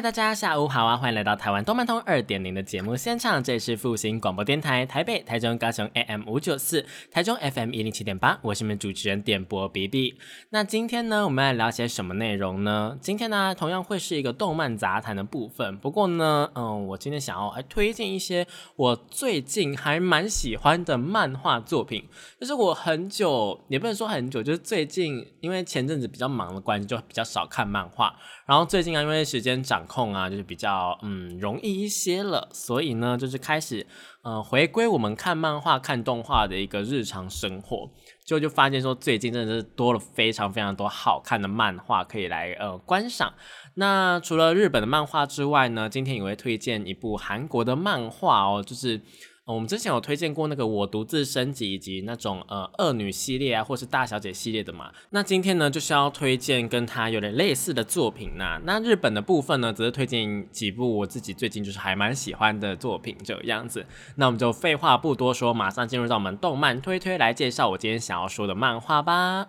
大家下午好啊！欢迎来到台湾动漫通二点零的节目现场，这里是复兴广播电台台北、台中、高雄 AM 五九四，台中 FM 一零七点八，我是你们主持人点播 B B。那今天呢，我们来聊些什么内容呢？今天呢，同样会是一个动漫杂谈的部分。不过呢，嗯，我今天想要来推荐一些我最近还蛮喜欢的漫画作品，就是我很久也不能说很久，就是最近因为前阵子比较忙的关系，就比较少看漫画。然后最近啊，因为时间长控啊，就是比较嗯容易一些了，所以呢，就是开始呃回归我们看漫画、看动画的一个日常生活，就就发现说最近真的是多了非常非常多好看的漫画可以来呃观赏。那除了日本的漫画之外呢，今天也会推荐一部韩国的漫画哦，就是。我们之前有推荐过那个我独自升级以及那种呃恶女系列啊，或是大小姐系列的嘛。那今天呢就是要推荐跟它有点类似的作品呐。那日本的部分呢，则是推荐几部我自己最近就是还蛮喜欢的作品这样子。那我们就废话不多说，马上进入到我们动漫推推来介绍我今天想要说的漫画吧。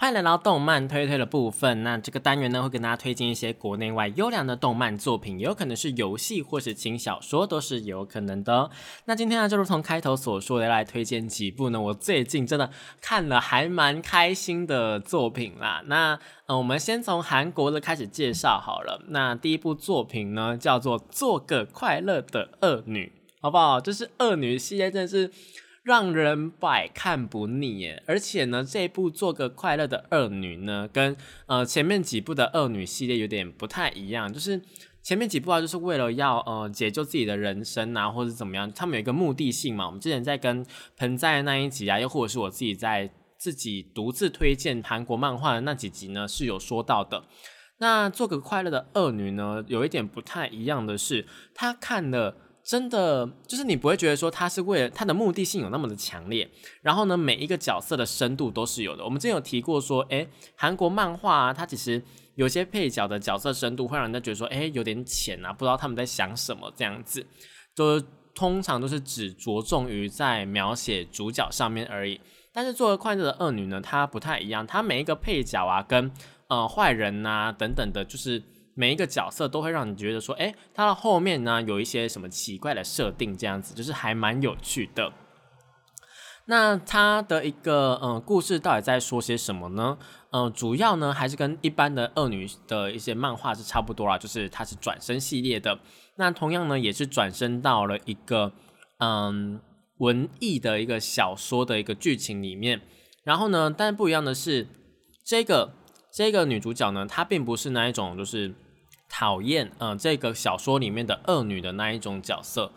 欢迎来到动漫推推的部分。那这个单元呢，会跟大家推荐一些国内外优良的动漫作品，也有可能是游戏或是轻小说，都是有可能的。那今天呢，就如同开头所说的，来推荐几部呢，我最近真的看了还蛮开心的作品啦。那呃，我们先从韩国的开始介绍好了。那第一部作品呢，叫做《做个快乐的恶女》，好不好？就是恶女系列，真的是。让人百看不腻耶！而且呢，这部做个快乐的恶女呢，跟呃前面几部的恶女系列有点不太一样。就是前面几部啊，就是为了要呃解救自己的人生啊，或者怎么样，他们有一个目的性嘛。我们之前在跟盆栽的那一集啊，又或者是我自己在自己独自推荐韩国漫画的那几集呢，是有说到的。那做个快乐的恶女呢，有一点不太一样的是，她看了。真的就是你不会觉得说他是为了他的目的性有那么的强烈，然后呢，每一个角色的深度都是有的。我们之前有提过说，诶，韩国漫画啊，它其实有些配角的角色深度会让人家觉得说，诶，有点浅啊，不知道他们在想什么这样子。就通常都是只着重于在描写主角上面而已。但是作为快乐的恶女呢，她不太一样，她每一个配角啊，跟呃坏人呐等等的，就是。每一个角色都会让你觉得说，哎，它的后面呢有一些什么奇怪的设定，这样子就是还蛮有趣的。那它的一个嗯故事到底在说些什么呢？嗯，主要呢还是跟一般的恶女的一些漫画是差不多啦，就是它是转身系列的。那同样呢也是转身到了一个嗯文艺的一个小说的一个剧情里面。然后呢，但不一样的是，这个这个女主角呢，她并不是那一种就是。讨厌，嗯，这个小说里面的恶女的那一种角色，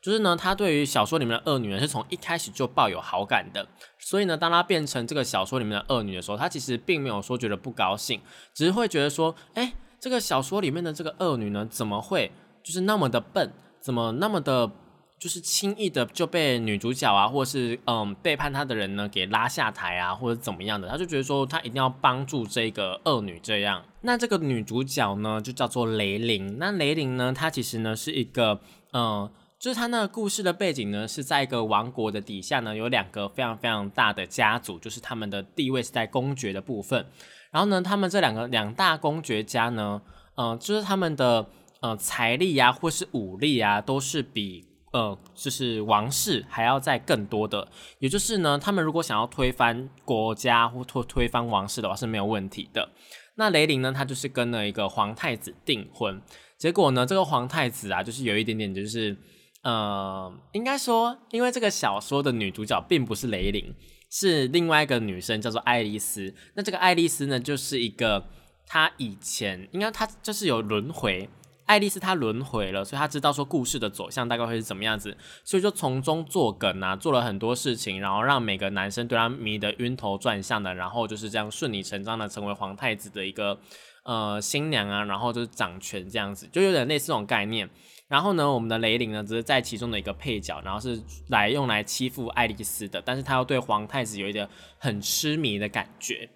就是呢，他对于小说里面的恶女呢是从一开始就抱有好感的，所以呢，当他变成这个小说里面的恶女的时候，他其实并没有说觉得不高兴，只是会觉得说，哎，这个小说里面的这个恶女呢，怎么会就是那么的笨，怎么那么的。就是轻易的就被女主角啊，或是嗯背叛他的人呢给拉下台啊，或者怎么样的，他就觉得说他一定要帮助这个恶女这样。那这个女主角呢就叫做雷凌。那雷凌呢，她其实呢是一个嗯，就是她那个故事的背景呢是在一个王国的底下呢，有两个非常非常大的家族，就是他们的地位是在公爵的部分。然后呢，他们这两个两大公爵家呢，嗯，就是他们的呃财力啊，或是武力啊，都是比。呃，就是王室还要再更多的，也就是呢，他们如果想要推翻国家或推推翻王室的话是没有问题的。那雷凌呢，他就是跟了一个皇太子订婚，结果呢，这个皇太子啊，就是有一点点就是，呃，应该说，因为这个小说的女主角并不是雷凌，是另外一个女生叫做爱丽丝。那这个爱丽丝呢，就是一个她以前应该她就是有轮回。爱丽丝她轮回了，所以她知道说故事的走向大概会是怎么样子，所以就从中作梗啊，做了很多事情，然后让每个男生对她迷得晕头转向的，然后就是这样顺理成章的成为皇太子的一个呃新娘啊，然后就是掌权这样子，就有点类似这种概念。然后呢，我们的雷凌呢，只是在其中的一个配角，然后是来用来欺负爱丽丝的，但是他又对皇太子有一点很痴迷的感觉。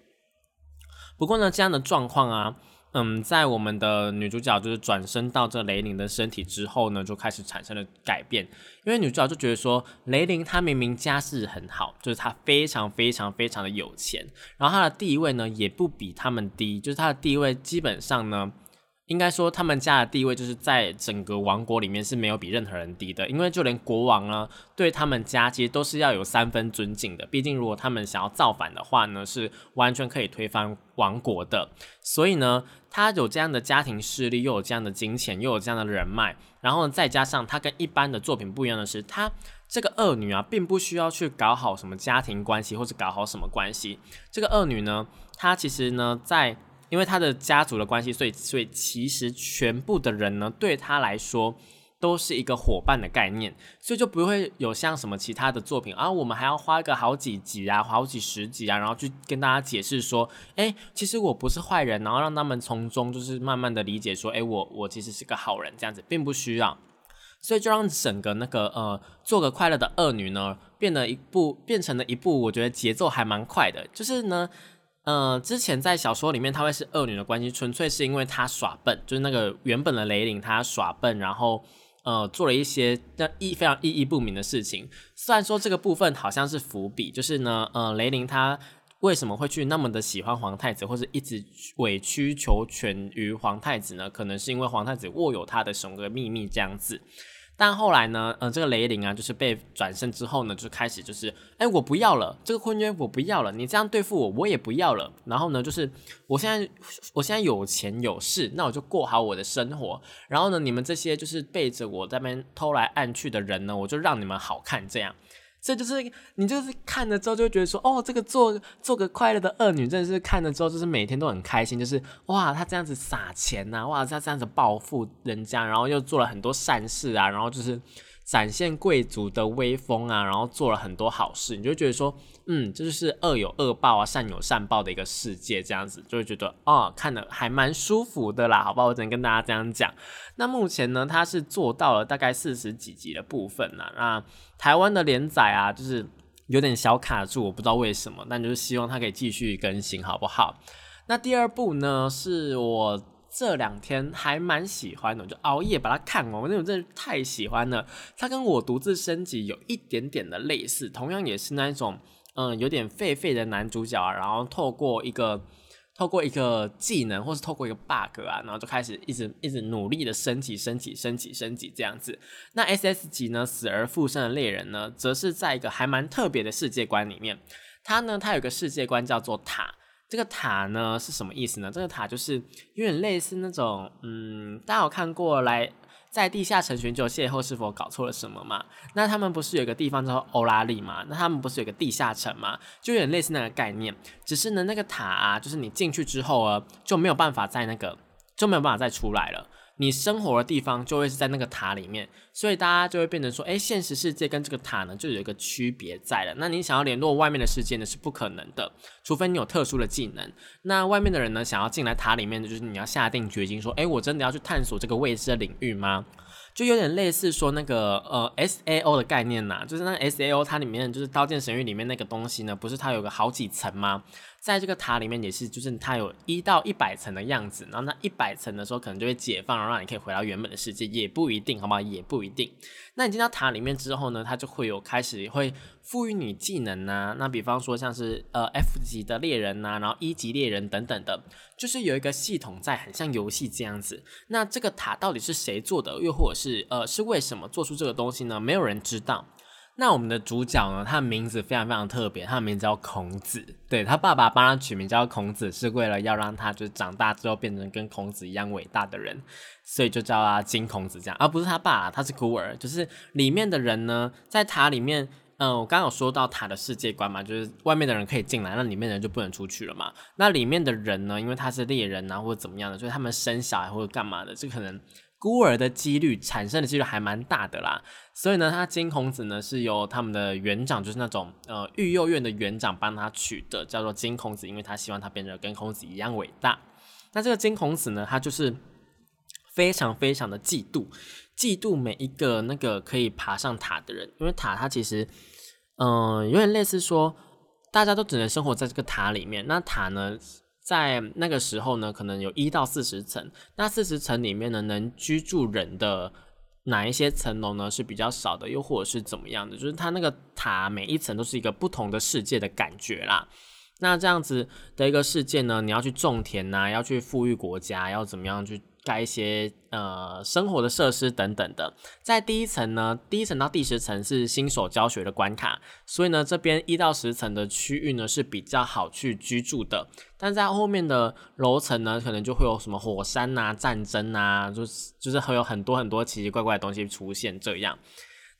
不过呢，这样的状况啊，嗯，在我们的女主角就是转身到这雷凌的身体之后呢，就开始产生了改变，因为女主角就觉得说，雷凌她明明家世很好，就是她非常非常非常的有钱，然后她的地位呢也不比他们低，就是她的地位基本上呢。应该说，他们家的地位就是在整个王国里面是没有比任何人低的，因为就连国王呢，对他们家其实都是要有三分尊敬的。毕竟，如果他们想要造反的话呢，是完全可以推翻王国的。所以呢，他有这样的家庭势力，又有这样的金钱，又有这样的人脉，然后呢，再加上他跟一般的作品不一样的是，他这个恶女啊，并不需要去搞好什么家庭关系，或者搞好什么关系。这个恶女呢，她其实呢，在因为他的家族的关系，所以所以其实全部的人呢，对他来说都是一个伙伴的概念，所以就不会有像什么其他的作品啊，我们还要花个好几集啊，好几十集啊，然后去跟大家解释说，哎，其实我不是坏人，然后让他们从中就是慢慢的理解说，哎，我我其实是个好人，这样子并不需要，所以就让整个那个呃，做个快乐的恶女呢，变得一部变成了一部，我觉得节奏还蛮快的，就是呢。呃，之前在小说里面，她会是恶女的关系，纯粹是因为她耍笨，就是那个原本的雷凌她耍笨，然后呃做了一些让意非常意义不明的事情。虽然说这个部分好像是伏笔，就是呢，呃，雷凌她为什么会去那么的喜欢皇太子，或者一直委曲求全于皇太子呢？可能是因为皇太子握有他的什么秘密这样子。但后来呢，呃，这个雷凌啊，就是被转身之后呢，就开始就是，哎，我不要了，这个婚约我不要了，你这样对付我，我也不要了。然后呢，就是我现在我现在有钱有势，那我就过好我的生活。然后呢，你们这些就是背着我在那边偷来暗去的人呢，我就让你们好看这样。这就是你就是看了之后就觉得说，哦，这个做做个快乐的恶女，真的是看了之后就是每天都很开心，就是哇，她这样子撒钱呐，哇，她这样子报复人家，然后又做了很多善事啊，然后就是。展现贵族的威风啊，然后做了很多好事，你就觉得说，嗯，这就是恶有恶报啊，善有善报的一个世界，这样子就会觉得，哦，看的还蛮舒服的啦，好不好？我只能跟大家这样讲。那目前呢，它是做到了大概四十几集的部分呢。那台湾的连载啊，就是有点小卡住，我不知道为什么，但就是希望它可以继续更新，好不好？那第二部呢，是我。这两天还蛮喜欢的，就熬夜把它看完。我那种真的太喜欢了。它跟我独自升级有一点点的类似，同样也是那一种，嗯，有点废废的男主角啊。然后透过一个透过一个技能，或是透过一个 bug 啊，然后就开始一直一直努力的升级、升级、升级、升级这样子。那 S S 级呢，死而复生的猎人呢，则是在一个还蛮特别的世界观里面。它呢，它有个世界观叫做塔。这个塔呢是什么意思呢？这个塔就是有点类似那种，嗯，大家有看过来在地下城寻求邂逅是否搞错了什么嘛？那他们不是有个地方叫欧拉利嘛？那他们不是有个地下城嘛？就有点类似那个概念，只是呢那个塔啊，就是你进去之后啊，就没有办法在那个就没有办法再出来了。你生活的地方就会是在那个塔里面，所以大家就会变成说，哎，现实世界跟这个塔呢就有一个区别在了。那你想要联络外面的世界呢是不可能的，除非你有特殊的技能。那外面的人呢想要进来塔里面，就是你要下定决心说，哎，我真的要去探索这个未知的领域吗？就有点类似说那个呃 S A O 的概念呐，就是那 S A O 它里面就是《刀剑神域》里面那个东西呢，不是它有个好几层吗？在这个塔里面也是，就是它有一到一百层的样子，然后那一百层的时候可能就会解放，然后让你可以回到原本的世界，也不一定，好吗？也不一定。那你进到塔里面之后呢，它就会有开始会赋予你技能呐，那比方说像是呃 F 级的猎人呐，然后一级猎人等等的，就是有一个系统在，很像游戏这样子。那这个塔到底是谁做的，又或者是呃是为什么做出这个东西呢？没有人知道。那我们的主角呢？他的名字非常非常特别，他的名字叫孔子。对他爸爸帮他取名叫孔子，是为了要让他就是长大之后变成跟孔子一样伟大的人，所以就叫他金孔子这样，而不是他爸，他是孤儿。就是里面的人呢，在塔里面，嗯，我刚刚有说到塔的世界观嘛，就是外面的人可以进来，那里面的人就不能出去了嘛。那里面的人呢，因为他是猎人啊或者怎么样的，所以他们生小孩或者干嘛的，这可能。孤儿的几率产生的几率还蛮大的啦。所以呢，他金孔子呢是由他们的园长，就是那种呃育幼院的园长帮他取的，叫做金孔子，因为他希望他变得跟孔子一样伟大。那这个金孔子呢，他就是非常非常的嫉妒，嫉妒每一个那个可以爬上塔的人，因为塔它其实嗯有点类似说，大家都只能生活在这个塔里面。那塔呢，在那个时候呢，可能有一到四十层，那四十层里面呢，能居住人的。哪一些层楼呢是比较少的，又或者是怎么样的？就是它那个塔每一层都是一个不同的世界的感觉啦。那这样子的一个世界呢，你要去种田呐，要去富裕国家，要怎么样去？盖一些呃生活的设施等等的，在第一层呢，第一层到第十层是新手教学的关卡，所以呢，这边一到十层的区域呢是比较好去居住的，但在后面的楼层呢，可能就会有什么火山呐、战争啊，就是就是会有很多很多奇奇怪怪的东西出现这样。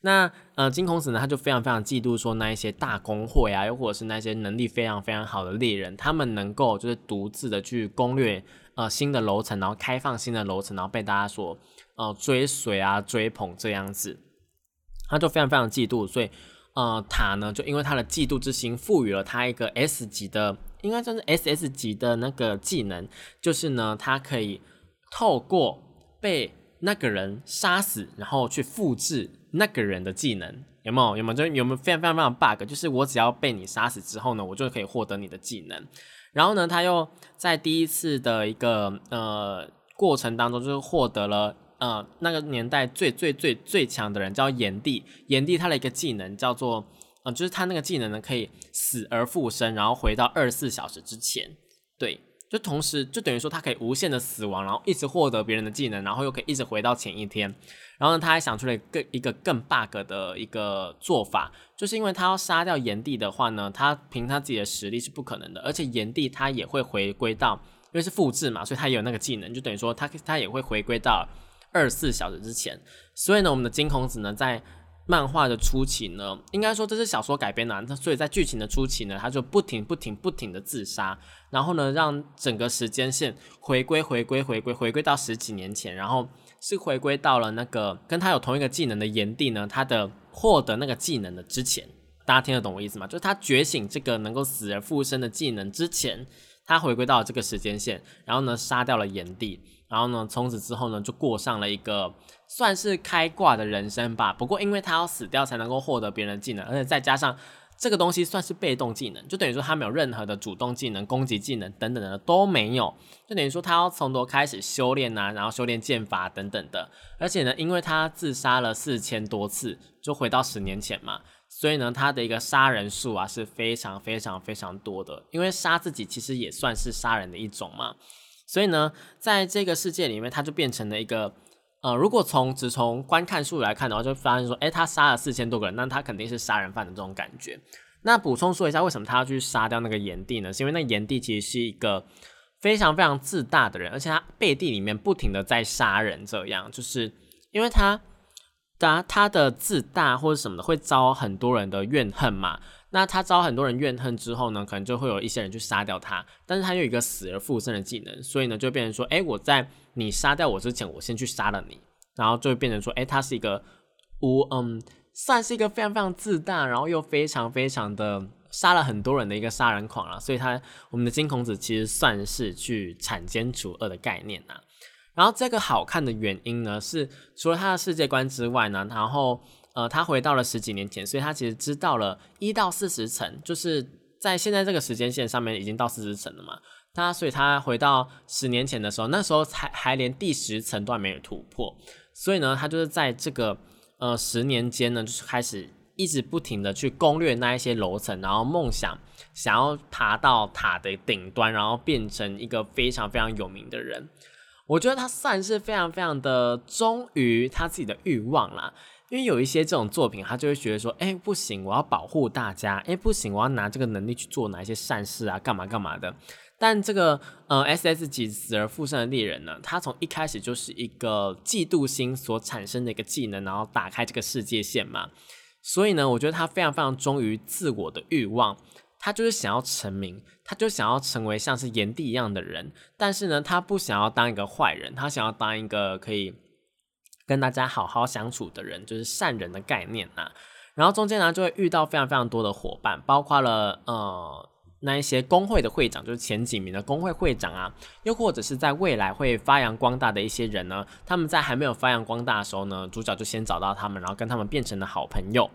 那呃，金孔子呢，他就非常非常嫉妒说那一些大公会啊，又或者是那些能力非常非常好的猎人，他们能够就是独自的去攻略。呃，新的楼层，然后开放新的楼层，然后被大家所呃追随啊、追捧这样子，他就非常非常嫉妒，所以呃，塔呢就因为他的嫉妒之心，赋予了他一个 S 级的，应该算是 SS 级的那个技能，就是呢，他可以透过被那个人杀死，然后去复制那个人的技能，有没有？有没有？就有没有非常非常非常 bug？就是我只要被你杀死之后呢，我就可以获得你的技能。然后呢，他又在第一次的一个呃过程当中，就是获得了呃那个年代最最最最强的人，叫炎帝。炎帝他的一个技能叫做，呃，就是他那个技能呢可以死而复生，然后回到二十四小时之前。对，就同时就等于说他可以无限的死亡，然后一直获得别人的技能，然后又可以一直回到前一天。然后呢，他还想出了更一个更 bug 的一个做法，就是因为他要杀掉炎帝的话呢，他凭他自己的实力是不可能的，而且炎帝他也会回归到，因为是复制嘛，所以他也有那个技能，就等于说他他也会回归到二十四小时之前。所以呢，我们的金孔子呢，在漫画的初期呢，应该说这是小说改编的，所以在剧情的初期呢，他就不停不停不停的自杀，然后呢，让整个时间线回归回归回归回归到十几年前，然后。是回归到了那个跟他有同一个技能的炎帝呢，他的获得那个技能的之前，大家听得懂我意思吗？就是他觉醒这个能够死而复生的技能之前，他回归到了这个时间线，然后呢杀掉了炎帝，然后呢从此之后呢就过上了一个算是开挂的人生吧。不过因为他要死掉才能够获得别人的技能，而且再加上。这个东西算是被动技能，就等于说他没有任何的主动技能、攻击技能等等的都没有，就等于说他要从头开始修炼啊，然后修炼剑法等等的。而且呢，因为他自杀了四千多次，就回到十年前嘛，所以呢，他的一个杀人数啊是非常非常非常多的。因为杀自己其实也算是杀人的一种嘛，所以呢，在这个世界里面，他就变成了一个。呃，如果从只从观看数来看的话，就发现说，哎，他杀了四千多个人，那他肯定是杀人犯的这种感觉。那补充说一下，为什么他要去杀掉那个炎帝呢？是因为那炎帝其实是一个非常非常自大的人，而且他背地里面不停的在杀人，这样就是因为他他他的自大或者什么的，会招很多人的怨恨嘛。那他招很多人怨恨之后呢，可能就会有一些人去杀掉他，但是他有一个死而复生的技能，所以呢，就变成说，哎，我在你杀掉我之前，我先去杀了你，然后就会变成说，哎，他是一个无嗯，算是一个非常非常自大，然后又非常非常的杀了很多人的一个杀人狂啊，所以他我们的金孔子其实算是去铲奸除恶的概念呐。然后这个好看的原因呢，是除了他的世界观之外呢，然后。呃，他回到了十几年前，所以他其实知道了一到四十层，就是在现在这个时间线上面已经到四十层了嘛。他所以他回到十年前的时候，那时候还还连第十层都还没有突破，所以呢，他就是在这个呃十年间呢，就是开始一直不停的去攻略那一些楼层，然后梦想想要爬到塔的顶端，然后变成一个非常非常有名的人。我觉得他算是非常非常的忠于他自己的欲望啦。因为有一些这种作品，他就会觉得说，哎，不行，我要保护大家，哎，不行，我要拿这个能力去做哪一些善事啊，干嘛干嘛的。但这个呃，S S 级死而复生的猎人呢，他从一开始就是一个嫉妒心所产生的一个技能，然后打开这个世界线嘛。所以呢，我觉得他非常非常忠于自我的欲望，他就是想要成名，他就想要成为像是炎帝一样的人。但是呢，他不想要当一个坏人，他想要当一个可以。跟大家好好相处的人，就是善人的概念呐。然后中间呢就会遇到非常非常多的伙伴，包括了呃那一些工会的会长，就是前几名的工会会长啊，又或者是在未来会发扬光大的一些人呢，他们在还没有发扬光大的时候呢，主角就先找到他们，然后跟他们变成了好朋友。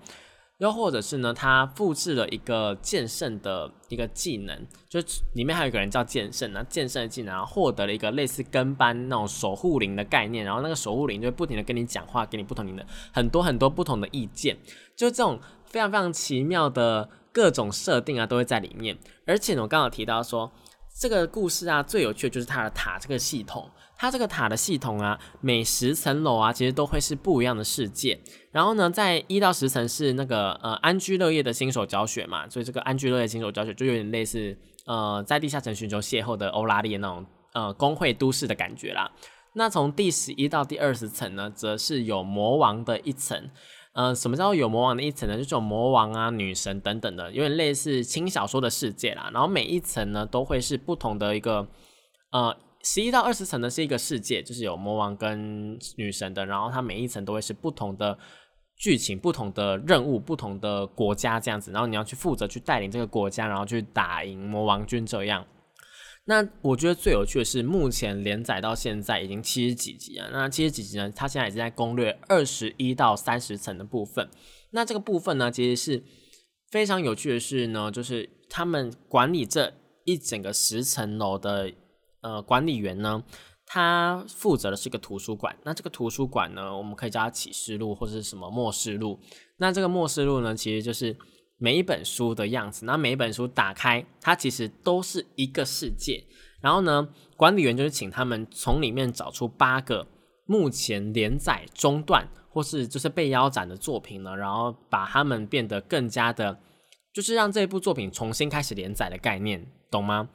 又或者是呢，他复制了一个剑圣的一个技能，就里面还有一个人叫剑圣，那剑圣的技能，获得了一个类似跟班那种守护灵的概念，然后那个守护灵就会不停的跟你讲话，给你不同的很多很多不同的意见，就这种非常非常奇妙的各种设定啊，都会在里面。而且呢，我刚好提到说，这个故事啊，最有趣的就是它的塔这个系统。它这个塔的系统啊，每十层楼啊，其实都会是不一样的世界。然后呢，在一到十层是那个呃安居乐业的新手教学嘛，所以这个安居乐业新手教学就有点类似呃在地下城寻求邂逅的欧拉利那种呃工会都市的感觉啦。那从第十一到第二十层呢，则是有魔王的一层。呃，什么叫有魔王的一层呢？就这种魔王啊、女神等等的，有点类似轻小说的世界啦。然后每一层呢，都会是不同的一个呃。十一到二十层呢是一个世界，就是有魔王跟女神的，然后它每一层都会是不同的剧情、不同的任务、不同的国家这样子，然后你要去负责去带领这个国家，然后去打赢魔王军这样。那我觉得最有趣的是，目前连载到现在已经七十几集了。那七十几集呢，它现在已经在攻略二十一到三十层的部分。那这个部分呢，其实是非常有趣的是呢，就是他们管理这一整个十层楼的。呃，管理员呢，他负责的是一个图书馆。那这个图书馆呢，我们可以叫它启示录或者是什么末世录。那这个末世录呢，其实就是每一本书的样子。那每一本书打开，它其实都是一个世界。然后呢，管理员就是请他们从里面找出八个目前连载中断或是就是被腰斩的作品呢，然后把他们变得更加的，就是让这部作品重新开始连载的概念，懂吗？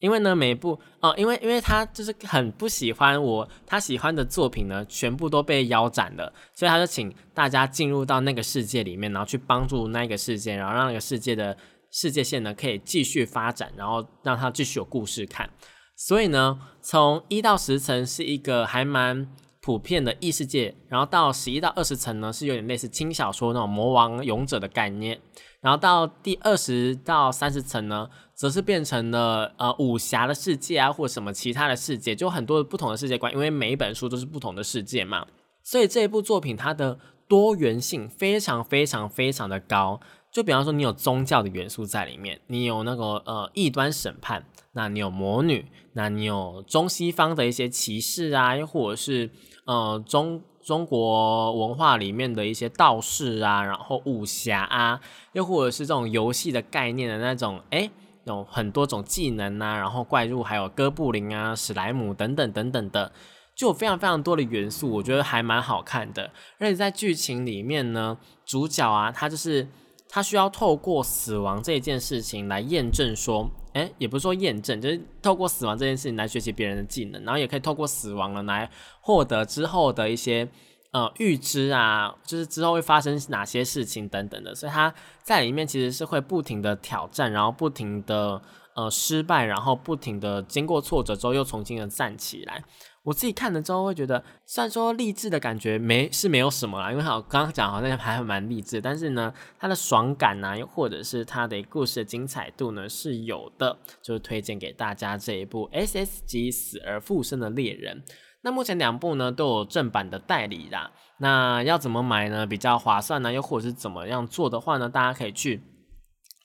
因为呢，每一部哦，因为因为他就是很不喜欢我他喜欢的作品呢，全部都被腰斩了，所以他就请大家进入到那个世界里面，然后去帮助那个世界，然后让那个世界的世界线呢可以继续发展，然后让他继续有故事看。所以呢，从一到十层是一个还蛮普遍的异世界，然后到十一到二十层呢是有点类似轻小说那种魔王勇者的概念，然后到第二十到三十层呢。则是变成了呃武侠的世界啊，或什么其他的世界，就很多不同的世界观，因为每一本书都是不同的世界嘛，所以这一部作品它的多元性非常非常非常的高。就比方说，你有宗教的元素在里面，你有那个呃异端审判，那你有魔女，那你有中西方的一些骑士啊，又或者是呃中中国文化里面的一些道士啊，然后武侠啊，又或者是这种游戏的概念的那种，哎。有很多种技能啊，然后怪物还有哥布林啊、史莱姆等等等等的，就有非常非常多的元素，我觉得还蛮好看的。而且在剧情里面呢，主角啊，他就是他需要透过死亡这件事情来验证说，哎，也不是说验证，就是透过死亡这件事情来学习别人的技能，然后也可以透过死亡了来获得之后的一些。呃，预知啊，就是之后会发生哪些事情等等的，所以他在里面其实是会不停的挑战，然后不停的呃失败，然后不停的经过挫折之后又重新的站起来。我自己看了之后会觉得，虽然说励志的感觉没是没有什么啦，因为好刚刚讲好像还蛮励志，但是呢，它的爽感呐，又或者是它的故事的精彩度呢是有的，就是推荐给大家这一部 S S 级死而复生的猎人。那目前两部呢都有正版的代理啦，那要怎么买呢？比较划算呢？又或者是怎么样做的话呢？大家可以去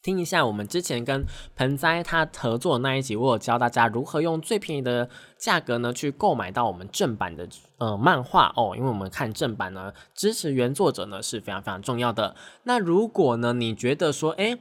听一下我们之前跟盆栽他合作的那一集，我有教大家如何用最便宜的价格呢去购买到我们正版的呃漫画哦，因为我们看正版呢，支持原作者呢是非常非常重要的。那如果呢你觉得说，哎。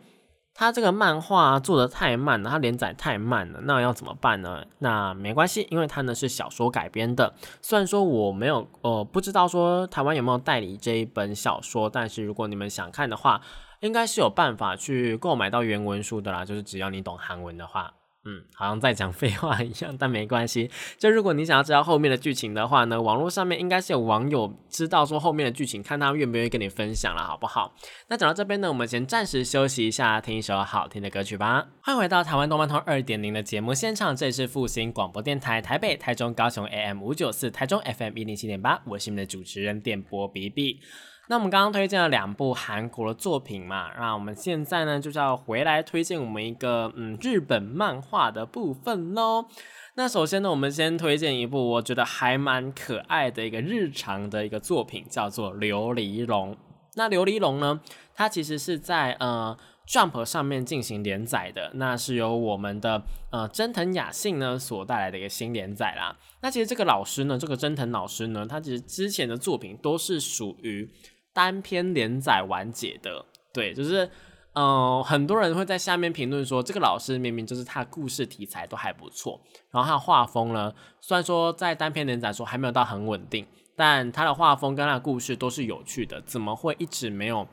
他这个漫画做的太慢了，他连载太慢了，那要怎么办呢？那没关系，因为它呢是小说改编的。虽然说我没有，呃，不知道说台湾有没有代理这一本小说，但是如果你们想看的话，应该是有办法去购买到原文书的啦。就是只要你懂韩文的话，嗯，好像在讲废话一样，但没关系。就如果你想要知道后面的剧情的话呢，网络上面应该是有网友知道说后面的剧情，看他愿不愿意跟你分享了，好不好？那讲到这边呢，我们先暂时休息一下，听一首好听的歌曲吧。欢迎回到台湾动漫通二点零的节目现场，这里是复兴广播电台台北、台中、高雄 AM 五九四，台中 FM 一零七点八，我是你们的主持人电波 B B。那我们刚刚推荐了两部韩国的作品嘛，那我们现在呢就是要回来推荐我们一个嗯日本漫画的部分喽。那首先呢，我们先推荐一部我觉得还蛮可爱的一个日常的一个作品，叫做《琉璃龙》。那《琉璃龙》呢，它其实是在呃 Jump 上面进行连载的，那是由我们的呃真藤雅信呢所带来的一个新连载啦。那其实这个老师呢，这个真藤老师呢，他其实之前的作品都是属于。单篇连载完结的，对，就是，嗯，很多人会在下面评论说，这个老师明明就是他故事题材都还不错，然后他的画风呢，虽然说在单篇连载说还没有到很稳定，但他的画风跟他的故事都是有趣的，怎么会一直没有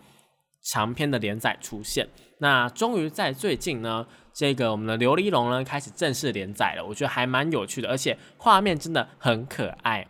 长篇的连载出现？那终于在最近呢，这个我们的琉璃龙呢开始正式连载了，我觉得还蛮有趣的，而且画面真的很可爱。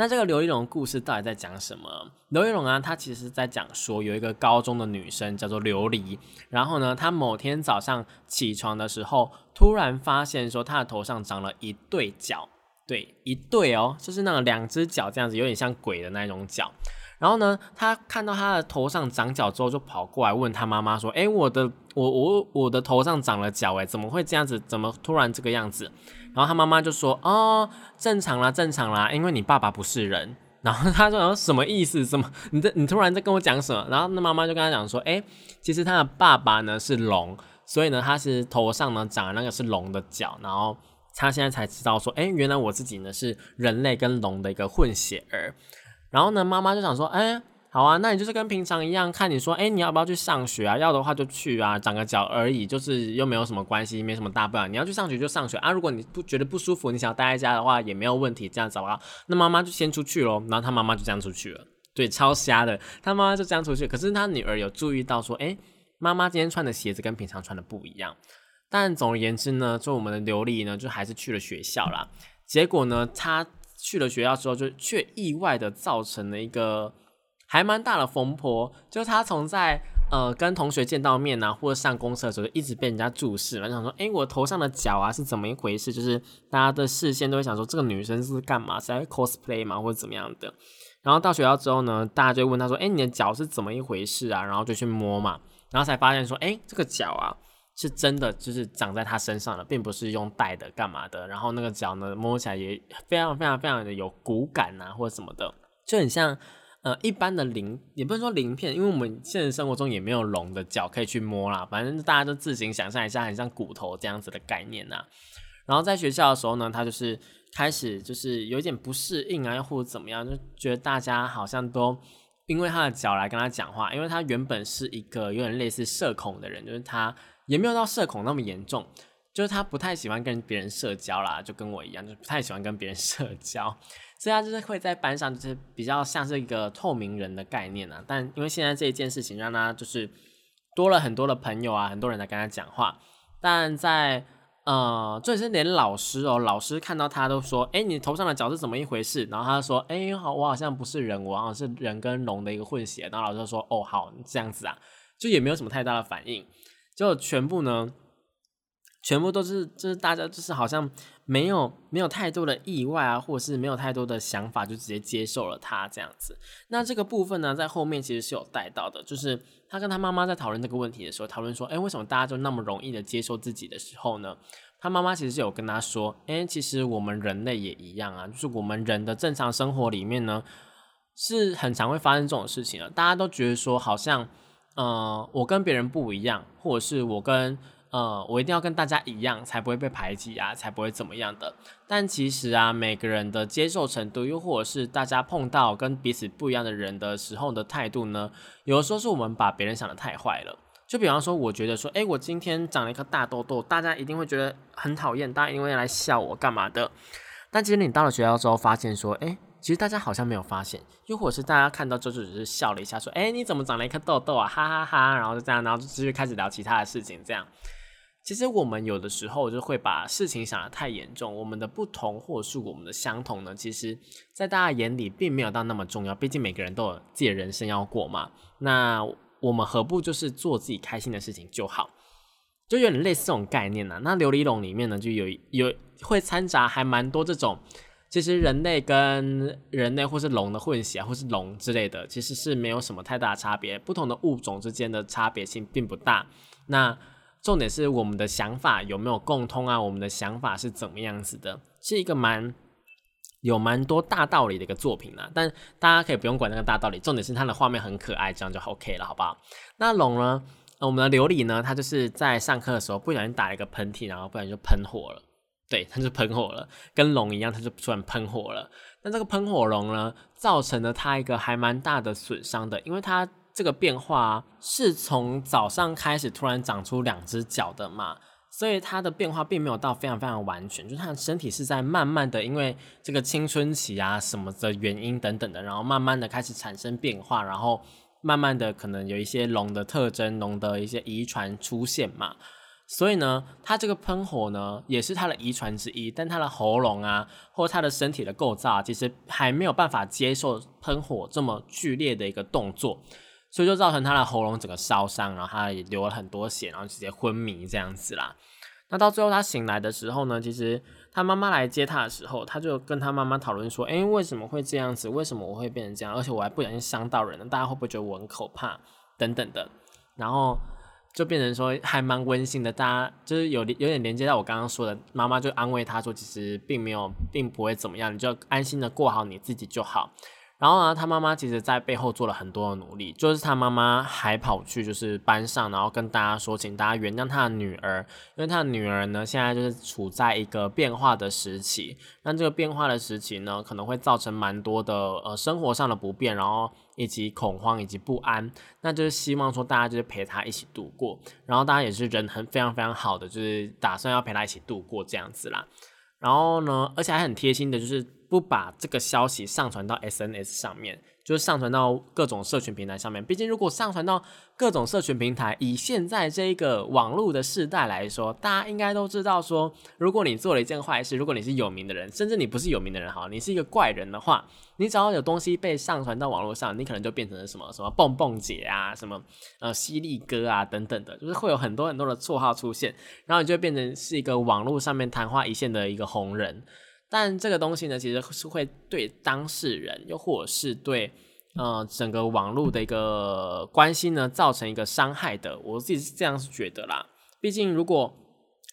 那这个刘一龙故事到底在讲什么？刘一龙啊，他其实在讲说有一个高中的女生叫做琉璃，然后呢，她某天早上起床的时候，突然发现说她的头上长了一对角，对，一对哦，就是那种两只脚这样子，有点像鬼的那种脚。然后呢，她看到她的头上长角之后，就跑过来问她妈妈说：“哎，我的，我我我的头上长了角，哎，怎么会这样子？怎么突然这个样子？”然后他妈妈就说：“哦，正常啦，正常啦，因为你爸爸不是人。”然后他说：“什么意思？什么？你这你突然在跟我讲什么？”然后那妈妈就跟他讲说：“哎，其实他的爸爸呢是龙，所以呢他是头上呢长那个是龙的角。然后他现在才知道说：哎，原来我自己呢是人类跟龙的一个混血儿。然后呢妈妈就想说：哎。”好啊，那你就是跟平常一样，看你说，哎，你要不要去上学啊？要的话就去啊，长个脚而已，就是又没有什么关系，没什么大不了。你要去上学就上学啊，如果你不觉得不舒服，你想要待在家的话也没有问题，这样子好不好？那妈妈就先出去喽，然后他妈妈就这样出去了，对，超瞎的，他妈妈就这样出去。可是他女儿有注意到说，哎，妈妈今天穿的鞋子跟平常穿的不一样。但总而言之呢，就我们的琉璃呢，就还是去了学校啦。结果呢，他去了学校之后，就却意外的造成了一个。还蛮大的风波，就是他从在呃跟同学见到面呐，或者上公厕的时候，一直被人家注视嘛，想说，哎，我头上的角啊是怎么一回事？就是大家的视线都会想说，这个女生是干嘛？是在 cosplay 吗？或者怎么样的？然后到学校之后呢，大家就问他说，哎，你的脚是怎么一回事啊？然后就去摸嘛，然后才发现说，哎，这个脚啊是真的，就是长在他身上的，并不是用戴的干嘛的。然后那个脚呢，摸起来也非常非常非常的有骨感呐，或者什么的，就很像。呃，一般的鳞也不能说鳞片，因为我们现实生活中也没有龙的脚可以去摸啦。反正大家就自行想象一下，很像骨头这样子的概念呐。然后在学校的时候呢，他就是开始就是有点不适应啊，又或者怎么样，就觉得大家好像都因为他的脚来跟他讲话，因为他原本是一个有点类似社恐的人，就是他也没有到社恐那么严重，就是他不太喜欢跟别人社交啦，就跟我一样，就不太喜欢跟别人社交。所以他就是会在班上，就是比较像是一个透明人的概念啊。但因为现在这一件事情，让他就是多了很多的朋友啊，很多人在跟他讲话。但在呃，这是连老师哦，老师看到他都说：“哎，你头上的角是怎么一回事？”然后他说：“哎，好，我好像不是人，我好像是人跟龙的一个混血。”然后老师就说：“哦，好，这样子啊。”就也没有什么太大的反应，就全部呢。全部都是，就是大家就是好像没有没有太多的意外啊，或者是没有太多的想法，就直接接受了他这样子。那这个部分呢，在后面其实是有带到的，就是他跟他妈妈在讨论这个问题的时候，讨论说，哎，为什么大家就那么容易的接受自己的时候呢？他妈妈其实有跟他说，哎，其实我们人类也一样啊，就是我们人的正常生活里面呢，是很常会发生这种事情的。大家都觉得说，好像，呃，我跟别人不一样，或者是我跟。呃，我一定要跟大家一样，才不会被排挤啊，才不会怎么样的。但其实啊，每个人的接受程度，又或者是大家碰到跟彼此不一样的人的时候的态度呢，有的时候是我们把别人想的太坏了。就比方说，我觉得说，哎，我今天长了一颗大痘痘，大家一定会觉得很讨厌，大家一定会来笑我干嘛的。但其实你到了学校之后，发现说，哎，其实大家好像没有发现，又或者是大家看到之后只是笑了一下，说，哎，你怎么长了一颗痘痘啊，哈哈哈，然后就这样，然后就继续开始聊其他的事情，这样。其实我们有的时候就会把事情想得太严重，我们的不同或是我们的相同呢，其实在大家眼里并没有到那么重要。毕竟每个人都有自己的人生要过嘛。那我们何不就是做自己开心的事情就好？就有点类似这种概念呢。那琉璃龙里面呢，就有有会掺杂还蛮多这种，其实人类跟人类或是龙的混血，或是龙之类的，其实是没有什么太大差别。不同的物种之间的差别性并不大。那重点是我们的想法有没有共通啊？我们的想法是怎么样子的？是一个蛮有蛮多大道理的一个作品啊。但大家可以不用管那个大道理，重点是它的画面很可爱，这样就 OK 了，好不好？那龙呢？我们的琉璃呢？它就是在上课的时候不小心打了一个喷嚏，然后不然就喷火了。对，它就喷火了，跟龙一样，它就突然喷火了。那这个喷火龙呢，造成了它一个还蛮大的损伤的，因为它。这个变化是从早上开始突然长出两只脚的嘛，所以它的变化并没有到非常非常完全，就是它的身体是在慢慢的，因为这个青春期啊什么的原因等等的，然后慢慢的开始产生变化，然后慢慢的可能有一些龙的特征、龙的一些遗传出现嘛，所以呢，它这个喷火呢也是它的遗传之一，但它的喉咙啊或它的身体的构造其实还没有办法接受喷火这么剧烈的一个动作。所以就造成他的喉咙整个烧伤，然后他也流了很多血，然后直接昏迷这样子啦。那到最后他醒来的时候呢，其实他妈妈来接他的时候，他就跟他妈妈讨论说：“哎，为什么会这样子？为什么我会变成这样？而且我还不小心伤到人了，大家会不会觉得我很可怕？等等的。”然后就变成说还蛮温馨的，大家就是有有点连接到我刚刚说的，妈妈就安慰他说：“其实并没有，并不会怎么样，你就安心的过好你自己就好。”然后呢，他妈妈其实在背后做了很多的努力，就是他妈妈还跑去就是班上，然后跟大家说，请大家原谅他的女儿，因为他的女儿呢现在就是处在一个变化的时期，那这个变化的时期呢，可能会造成蛮多的呃生活上的不便，然后以及恐慌以及不安，那就是希望说大家就是陪他一起度过，然后大家也是人很非常非常好的，就是打算要陪他一起度过这样子啦。然后呢，而且还很贴心的，就是不把这个消息上传到 SNS 上面。就是上传到各种社群平台上面。毕竟，如果上传到各种社群平台，以现在这一个网络的时代来说，大家应该都知道说，如果你做了一件坏事，如果你是有名的人，甚至你不是有名的人，哈，你是一个怪人的话，你只要有东西被上传到网络上，你可能就变成了什么什么蹦蹦姐啊，什么呃犀利哥啊等等的，就是会有很多很多的绰号出现，然后你就变成是一个网络上面昙花一现的一个红人。但这个东西呢，其实是会对当事人，又或者是对呃整个网络的一个关系呢，造成一个伤害的。我自己是这样是觉得啦。毕竟如果，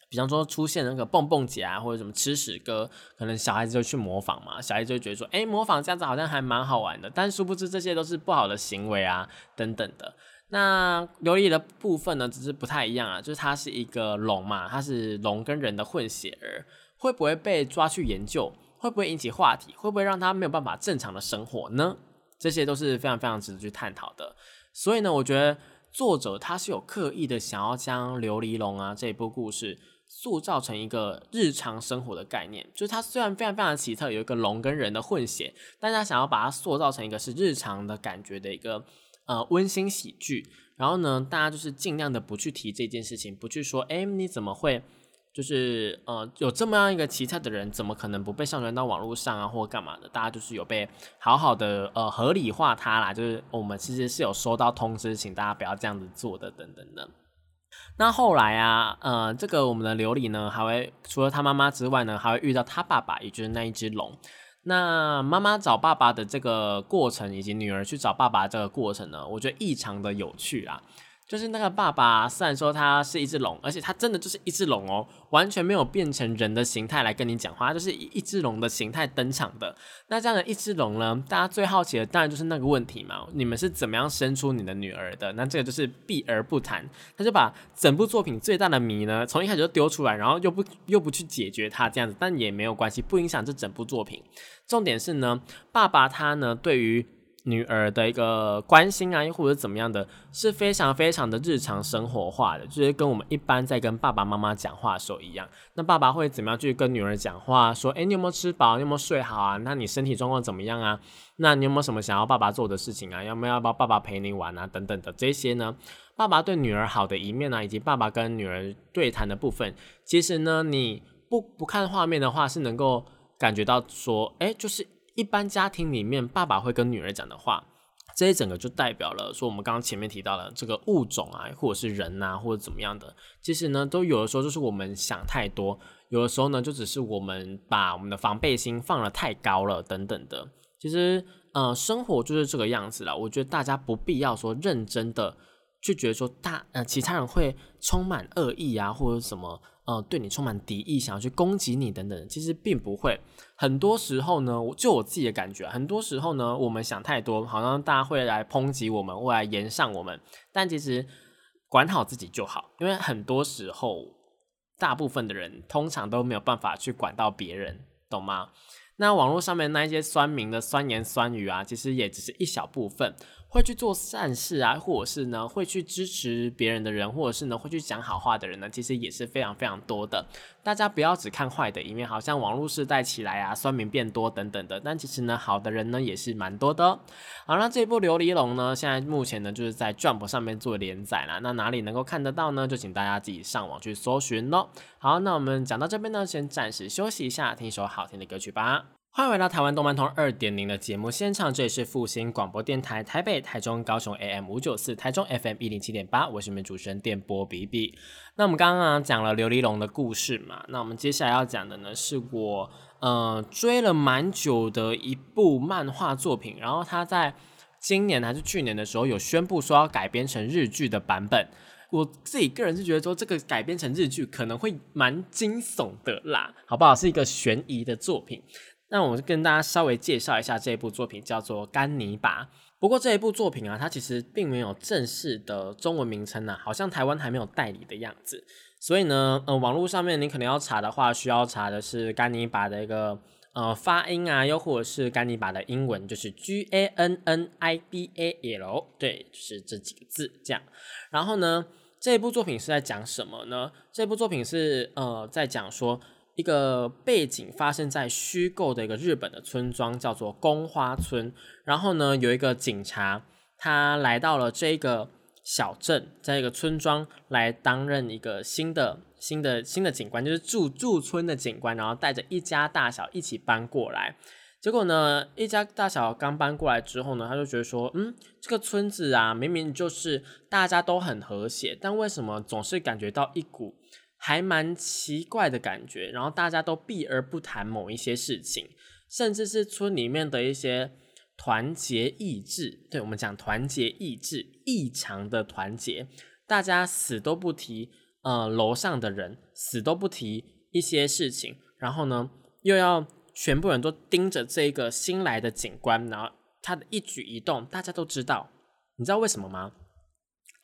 比方说出现那个蹦蹦姐啊，或者什么吃屎哥，可能小孩子就去模仿嘛，小孩子就觉得说，哎，模仿这样子好像还蛮好玩的。但殊不知这些都是不好的行为啊，等等的。那琉璃的部分呢，只是不太一样啊，就是它是一个龙嘛，它是龙跟人的混血儿。会不会被抓去研究？会不会引起话题？会不会让他没有办法正常的生活呢？这些都是非常非常值得去探讨的。所以呢，我觉得作者他是有刻意的想要将琉璃龙啊这一部故事塑造成一个日常生活的概念。就是它虽然非常非常奇特，有一个龙跟人的混血，但他想要把它塑造成一个是日常的感觉的一个呃温馨喜剧。然后呢，大家就是尽量的不去提这件事情，不去说，哎，你怎么会？就是呃，有这么样一个奇特的人，怎么可能不被上传到网络上啊，或干嘛的？大家就是有被好好的呃合理化他啦。就是我们其实是有收到通知，请大家不要这样子做的，等等的。那后来啊，呃，这个我们的琉璃呢，还会除了他妈妈之外呢，还会遇到他爸爸，也就是那一只龙。那妈妈找爸爸的这个过程，以及女儿去找爸爸这个过程呢，我觉得异常的有趣啊。就是那个爸爸，虽然说他是一只龙，而且他真的就是一只龙哦，完全没有变成人的形态来跟你讲话，就是以一只龙的形态登场的。那这样的一只龙呢，大家最好奇的当然就是那个问题嘛，你们是怎么样生出你的女儿的？那这个就是避而不谈，他就把整部作品最大的谜呢，从一开始就丢出来，然后又不又不去解决它这样子，但也没有关系，不影响这整部作品。重点是呢，爸爸他呢对于。女儿的一个关心啊，又或者怎么样的，是非常非常的日常生活化的，就是跟我们一般在跟爸爸妈妈讲话的时候一样。那爸爸会怎么样去跟女儿讲话？说，诶，你有没有吃饱？你有没有睡好啊？那你身体状况怎么样啊？那你有没有什么想要爸爸做的事情啊？要不要爸爸陪你玩啊？等等的这些呢？爸爸对女儿好的一面呢，以及爸爸跟女儿对谈的部分，其实呢，你不不看画面的话，是能够感觉到说，诶，就是。一般家庭里面，爸爸会跟女儿讲的话，这一整个就代表了说，我们刚刚前面提到的这个物种啊，或者是人呐，或者怎么样的，其实呢，都有的时候就是我们想太多，有的时候呢，就只是我们把我们的防备心放了太高了，等等的。其实，呃，生活就是这个样子了。我觉得大家不必要说认真的去觉得说大呃其他人会充满恶意啊，或者什么。呃，对你充满敌意，想要去攻击你等等，其实并不会。很多时候呢，就我自己的感觉，很多时候呢，我们想太多，好像大家会来抨击我们，会来言上我们。但其实管好自己就好，因为很多时候，大部分的人通常都没有办法去管到别人，懂吗？那网络上面那一些酸民的酸言酸语啊，其实也只是一小部分。会去做善事啊，或者是呢会去支持别人的人，或者是呢会去讲好话的人呢，其实也是非常非常多的。大家不要只看坏的一面，好像网络时代起来啊，酸民变多等等的。但其实呢，好的人呢也是蛮多的。好，那这一部《琉璃龙》呢，现在目前呢就是在 Jump 上面做连载啦。那哪里能够看得到呢？就请大家自己上网去搜寻喽。好，那我们讲到这边呢，先暂时休息一下，听一首好听的歌曲吧。欢迎回到台湾动漫通二点零的节目现场，这里是复兴广播电台台北、台中、高雄 AM 五九四，台中 FM 一零七点八，我是你们主持人电波比比。那我们刚刚讲了琉璃龙的故事嘛，那我们接下来要讲的呢，是我呃追了蛮久的一部漫画作品，然后它在今年还是去年的时候有宣布说要改编成日剧的版本。我自己个人是觉得说这个改编成日剧可能会蛮惊悚的啦，好不好？是一个悬疑的作品。那我跟大家稍微介绍一下这一部作品，叫做《甘尼拔》。不过这一部作品啊，它其实并没有正式的中文名称呐，好像台湾还没有代理的样子。所以呢，呃，网络上面你可能要查的话，需要查的是甘尼拔的一个呃发音啊，又或者是甘尼拔的英文，就是 G A N N I B A L，对，就是这几个字这样。然后呢，这一部作品是在讲什么呢？这部作品是呃在讲说。一个背景发生在虚构的一个日本的村庄，叫做宫花村。然后呢，有一个警察，他来到了这个小镇，在一个村庄来担任一个新的、新的、新的警官，就是驻驻村的警官。然后带着一家大小一起搬过来。结果呢，一家大小刚搬过来之后呢，他就觉得说，嗯，这个村子啊，明明就是大家都很和谐，但为什么总是感觉到一股？还蛮奇怪的感觉，然后大家都避而不谈某一些事情，甚至是村里面的一些团结意志，对我们讲团结意志异常的团结，大家死都不提，呃，楼上的人死都不提一些事情，然后呢，又要全部人都盯着这个新来的警官，然后他的一举一动，大家都知道，你知道为什么吗？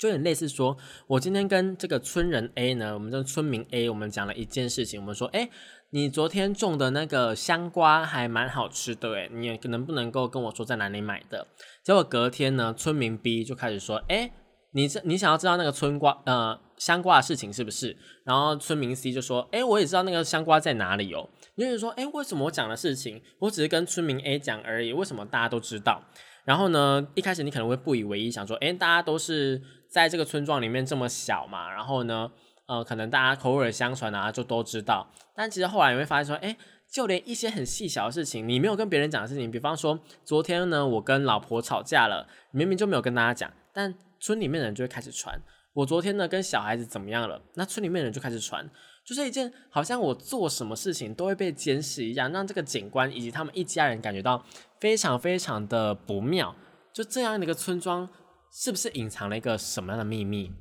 就有点类似说，我今天跟这个村人 A 呢，我们这村民 A，我们讲了一件事情，我们说，哎，你昨天种的那个香瓜还蛮好吃的，哎，你能不能够跟我说在哪里买的？结果隔天呢，村民 B 就开始说，哎，你这你想要知道那个村瓜呃香瓜的事情是不是？然后村民 C 就说，哎，我也知道那个香瓜在哪里哦。你就是说，哎，为什么我讲的事情，我只是跟村民 A 讲而已，为什么大家都知道？然后呢，一开始你可能会不以为意，想说，哎，大家都是。在这个村庄里面这么小嘛，然后呢，呃，可能大家口耳相传啊，就都知道。但其实后来你会发现说，哎，就连一些很细小的事情，你没有跟别人讲的事情，比方说昨天呢，我跟老婆吵架了，明明就没有跟大家讲，但村里面的人就会开始传。我昨天呢跟小孩子怎么样了，那村里面的人就开始传，就是一件好像我做什么事情都会被监视一样，让这个警官以及他们一家人感觉到非常非常的不妙。就这样的一个村庄。是不是隐藏了一个什么样的秘密？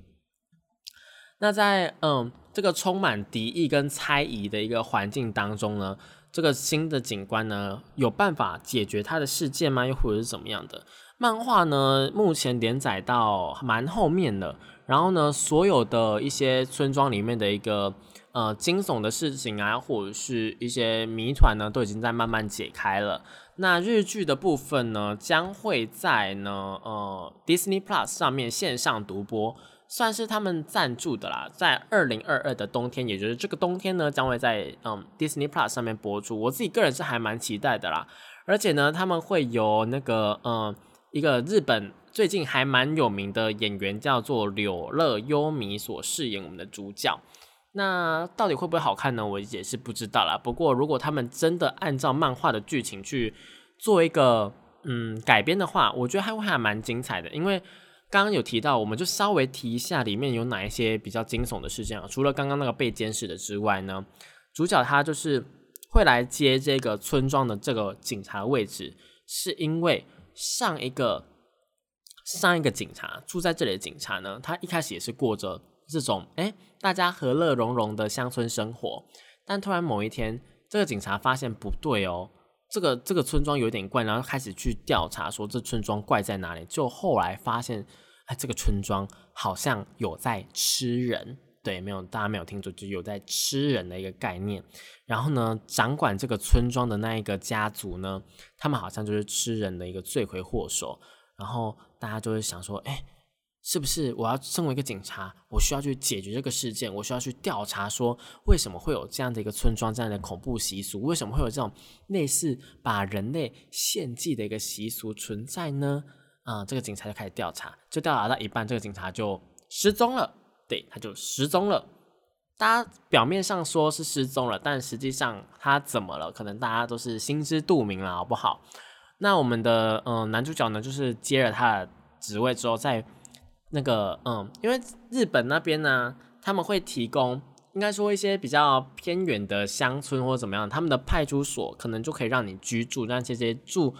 那在嗯这个充满敌意跟猜疑的一个环境当中呢，这个新的警官呢有办法解决他的事件吗？又或者是怎么样的？漫画呢目前连载到蛮后面的，然后呢所有的一些村庄里面的一个呃惊悚的事情啊，或者是一些谜团呢，都已经在慢慢解开了。那日剧的部分呢，将会在呢呃 Disney Plus 上面线上独播，算是他们赞助的啦。在二零二二的冬天，也就是这个冬天呢，将会在嗯 Disney Plus 上面播出。我自己个人是还蛮期待的啦。而且呢，他们会有那个嗯一个日本最近还蛮有名的演员叫做柳乐优弥所饰演我们的主角。那到底会不会好看呢？我也是不知道啦。不过如果他们真的按照漫画的剧情去做一个嗯改编的话，我觉得还会还蛮精彩的。因为刚刚有提到，我们就稍微提一下里面有哪一些比较惊悚的事件啊。除了刚刚那个被监视的之外呢，主角他就是会来接这个村庄的这个警察位置，是因为上一个上一个警察住在这里的警察呢，他一开始也是过着这种哎。大家和乐融融的乡村生活，但突然某一天，这个警察发现不对哦，这个这个村庄有点怪，然后开始去调查，说这村庄怪在哪里。就后来发现，哎，这个村庄好像有在吃人，对，没有大家没有听错，就有在吃人的一个概念。然后呢，掌管这个村庄的那一个家族呢，他们好像就是吃人的一个罪魁祸首。然后大家就会想说，哎。是不是我要身为一个警察，我需要去解决这个事件？我需要去调查，说为什么会有这样的一个村庄这样的恐怖习俗？为什么会有这种类似把人类献祭的一个习俗存在呢？啊，这个警察就开始调查，就调查到一半，这个警察就失踪了。对，他就失踪了。大家表面上说是失踪了，但实际上他怎么了？可能大家都是心知肚明了，好不好？那我们的嗯男主角呢，就是接了他的职位之后，在那个嗯，因为日本那边呢，他们会提供，应该说一些比较偏远的乡村或者怎么样，他们的派出所可能就可以让你居住，让这些住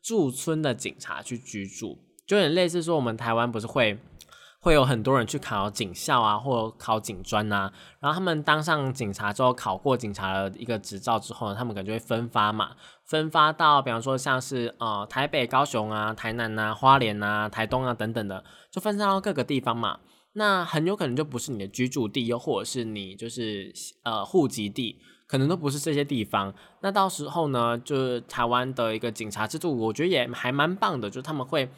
驻村的警察去居住，就有点类似说我们台湾不是会。会有很多人去考警校啊，或考警专啊，然后他们当上警察之后，考过警察的一个执照之后呢，他们可能就会分发嘛，分发到比方说像是呃台北、高雄啊、台南啊、花莲啊、台东啊等等的，就分散到各个地方嘛。那很有可能就不是你的居住地，又或者是你就是呃户籍地，可能都不是这些地方。那到时候呢，就是台湾的一个警察制度，我觉得也还蛮棒的，就是他们会。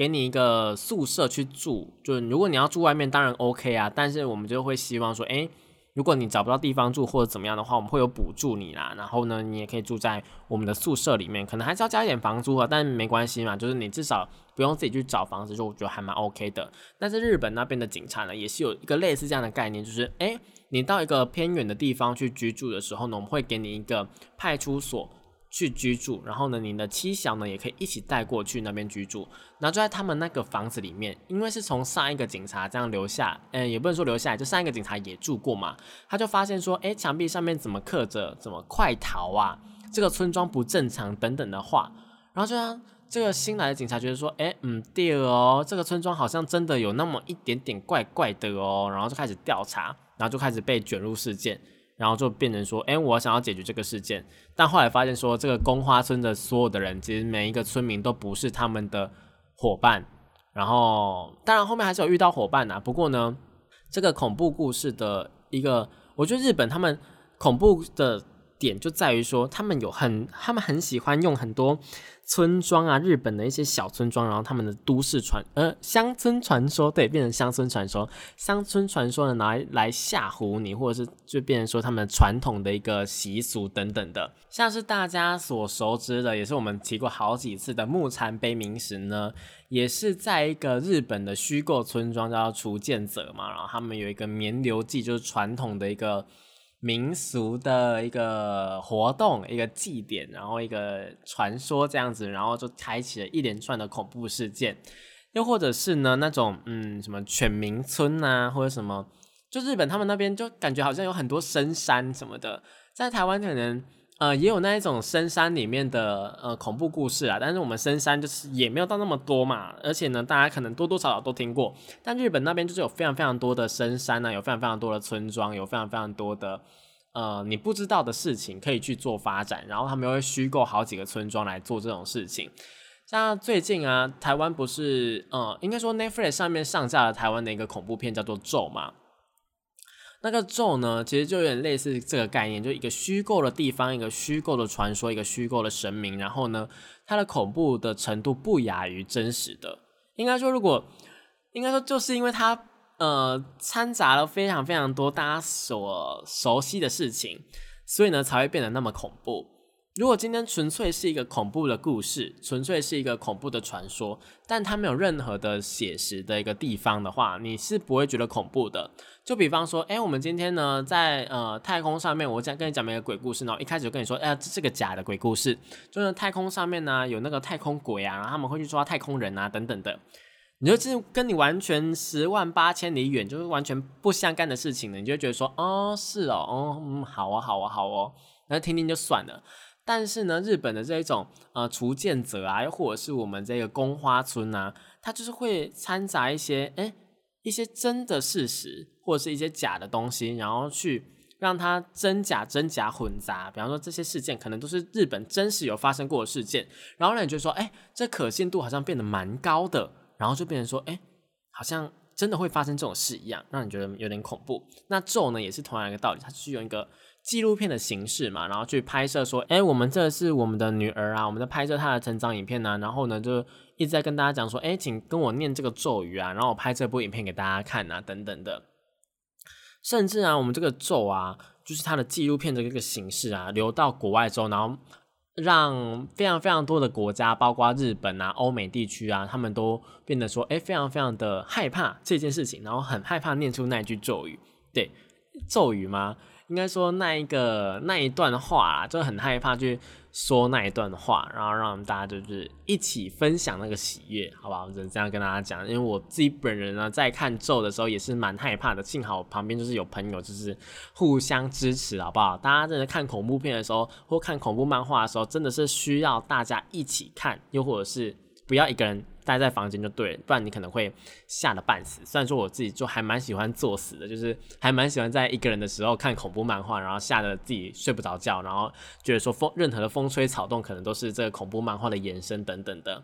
给你一个宿舍去住，就如果你要住外面，当然 OK 啊。但是我们就会希望说，哎，如果你找不到地方住或者怎么样的话，我们会有补助你啦。然后呢，你也可以住在我们的宿舍里面，可能还是要加一点房租啊，但没关系嘛，就是你至少不用自己去找房子，就我觉得还蛮 OK 的。但是日本那边的警察呢，也是有一个类似这样的概念，就是哎，你到一个偏远的地方去居住的时候呢，我们会给你一个派出所。去居住，然后呢，你的妻小呢也可以一起带过去那边居住，然后就在他们那个房子里面，因为是从上一个警察这样留下，嗯，也不能说留下来，就上一个警察也住过嘛，他就发现说，哎，墙壁上面怎么刻着怎么快逃啊，这个村庄不正常等等的话，然后就让这个新来的警察觉得说，哎，嗯，对哦，这个村庄好像真的有那么一点点怪怪的哦，然后就开始调查，然后就开始被卷入事件。然后就变成说，哎，我想要解决这个事件，但后来发现说，这个宫花村的所有的人，其实每一个村民都不是他们的伙伴。然后，当然后面还是有遇到伙伴呐。不过呢，这个恐怖故事的一个，我觉得日本他们恐怖的点就在于说，他们有很，他们很喜欢用很多。村庄啊，日本的一些小村庄，然后他们的都市传呃乡村传说，对，变成乡村传说，乡村传说呢拿来来吓唬你，或者是就变成说他们传统的一个习俗等等的，像是大家所熟知的，也是我们提过好几次的木残悲鸣石呢，也是在一个日本的虚构村庄叫雏见者嘛，然后他们有一个绵流祭，就是传统的一个。民俗的一个活动，一个祭典，然后一个传说这样子，然后就开启了一连串的恐怖事件，又或者是呢那种嗯什么犬鸣村啊，或者什么，就日本他们那边就感觉好像有很多深山什么的，在台湾可能。呃，也有那一种深山里面的呃恐怖故事啊，但是我们深山就是也没有到那么多嘛，而且呢，大家可能多多少少都听过。但日本那边就是有非常非常多的深山呢，有非常非常多的村庄，有非常非常多的呃你不知道的事情可以去做发展，然后他们会虚构好几个村庄来做这种事情。像最近啊，台湾不是呃，应该说 Netflix 上面上架了台湾的一个恐怖片叫做《咒》嘛。那个咒呢，其实就有点类似这个概念，就一个虚构的地方，一个虚构的传说，一个虚构的神明，然后呢，它的恐怖的程度不亚于真实的。应该说，如果应该说，就是因为它呃掺杂了非常非常多大家所熟悉的事情，所以呢才会变得那么恐怖。如果今天纯粹是一个恐怖的故事，纯粹是一个恐怖的传说，但它没有任何的写实的一个地方的话，你是不会觉得恐怖的。就比方说，哎，我们今天呢在呃太空上面，我讲跟你讲一个鬼故事呢，一开始就跟你说，哎，这是个假的鬼故事，就是太空上面呢有那个太空鬼啊，然后他们会去抓太空人啊等等的，你就这跟你完全十万八千里远，就是完全不相干的事情呢，你就觉得说，哦，是哦，哦，嗯，好啊，好啊，好哦，那听听就算了。但是呢，日本的这一种呃除剑者啊，又或者是我们这个宫花村啊，它就是会掺杂一些哎一些真的事实，或者是一些假的东西，然后去让它真假真假混杂。比方说这些事件可能都是日本真实有发生过的事件，然后让你觉得说，哎，这可信度好像变得蛮高的，然后就变成说，哎，好像真的会发生这种事一样，让你觉得有点恐怖。那咒呢，也是同样一个道理，它是用一个。纪录片的形式嘛，然后去拍摄说，哎，我们这是我们的女儿啊，我们在拍摄她的成长影片呢，然后呢就一直在跟大家讲说，哎，请跟我念这个咒语啊，然后我拍这部影片给大家看啊，等等的。甚至啊，我们这个咒啊，就是它的纪录片的这个形式啊，流到国外之后，然后让非常非常多的国家，包括日本啊、欧美地区啊，他们都变得说，哎，非常非常的害怕这件事情，然后很害怕念出那一句咒语，对，咒语吗？应该说那一个那一段话，就很害怕去说那一段话，然后让大家就是一起分享那个喜悦，好不好？我只能这样跟大家讲，因为我自己本人呢，在看咒的时候也是蛮害怕的，幸好旁边就是有朋友，就是互相支持，好不好？大家真的看恐怖片的时候，或看恐怖漫画的时候，真的是需要大家一起看，又或者是不要一个人。待在房间就对了，不然你可能会吓得半死。虽然说我自己就还蛮喜欢作死的，就是还蛮喜欢在一个人的时候看恐怖漫画，然后吓得自己睡不着觉，然后觉得说风任何的风吹草动可能都是这个恐怖漫画的延伸等等的。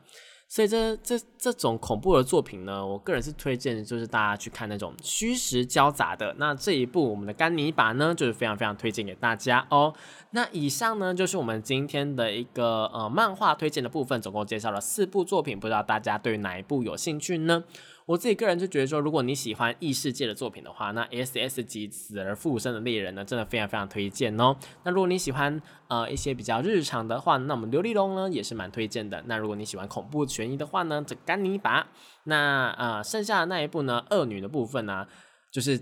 所以这这这种恐怖的作品呢，我个人是推荐，就是大家去看那种虚实交杂的。那这一部我们的干泥巴呢，就是非常非常推荐给大家哦。那以上呢，就是我们今天的一个呃漫画推荐的部分，总共介绍了四部作品，不知道大家对哪一部有兴趣呢？我自己个人就觉得说，如果你喜欢异世界的作品的话，那 S S 级死而复生的猎人呢，真的非常非常推荐哦。那如果你喜欢呃一些比较日常的话，那我们琉璃龙呢也是蛮推荐的。那如果你喜欢恐怖悬疑的话呢，这干你一把。那呃剩下的那一部呢，恶女的部分呢，就是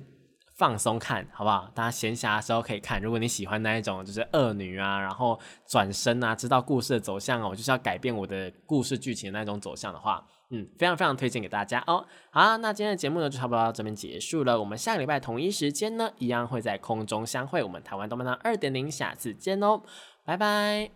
放松看好不好？大家闲暇的时候可以看。如果你喜欢那一种就是恶女啊，然后转身啊，知道故事的走向哦，我就是要改变我的故事剧情那种走向的话。嗯，非常非常推荐给大家哦。好，那今天的节目呢就差不多到这边结束了。我们下个礼拜同一时间呢，一样会在空中相会。我们台湾动漫堂二点零，下次见哦，拜拜。